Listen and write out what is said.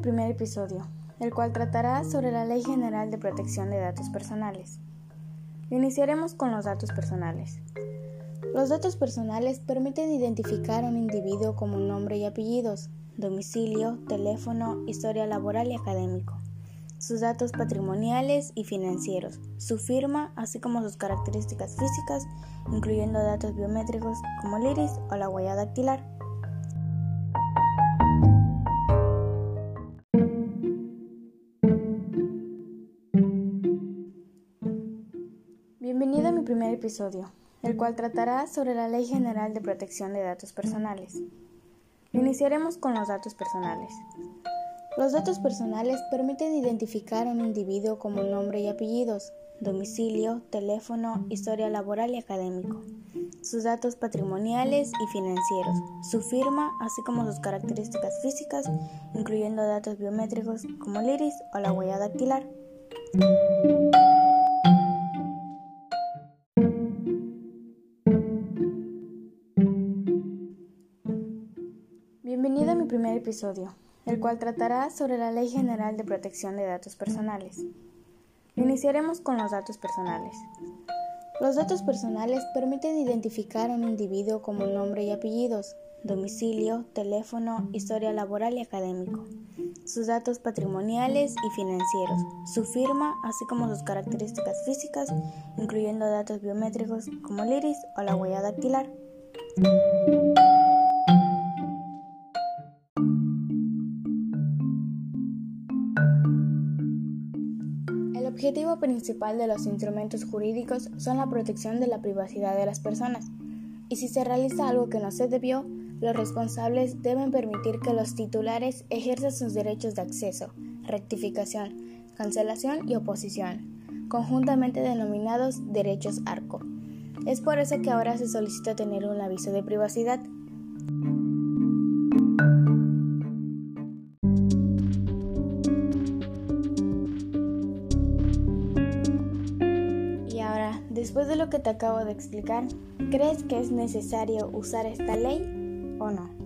primer episodio, el cual tratará sobre la Ley General de Protección de Datos Personales. Iniciaremos con los datos personales. Los datos personales permiten identificar a un individuo como nombre y apellidos, domicilio, teléfono, historia laboral y académico, sus datos patrimoniales y financieros, su firma, así como sus características físicas, incluyendo datos biométricos como el iris o la huella dactilar. Mi primer episodio, el cual tratará sobre la Ley General de Protección de Datos Personales. Iniciaremos con los datos personales. Los datos personales permiten identificar a un individuo como nombre y apellidos, domicilio, teléfono, historia laboral y académico, sus datos patrimoniales y financieros, su firma, así como sus características físicas, incluyendo datos biométricos como el iris o la huella dactilar. Bienvenido a mi primer episodio, el cual tratará sobre la Ley General de Protección de Datos Personales. Iniciaremos con los datos personales. Los datos personales permiten identificar a un individuo como nombre y apellidos, domicilio, teléfono, historia laboral y académico, sus datos patrimoniales y financieros, su firma, así como sus características físicas, incluyendo datos biométricos como el iris o la huella dactilar. Objetivo principal de los instrumentos jurídicos son la protección de la privacidad de las personas, y si se realiza algo que no se debió, los responsables deben permitir que los titulares ejerzan sus derechos de acceso, rectificación, cancelación y oposición, conjuntamente denominados derechos ARCO. Es por eso que ahora se solicita tener un aviso de privacidad. Después de lo que te acabo de explicar, ¿crees que es necesario usar esta ley o no?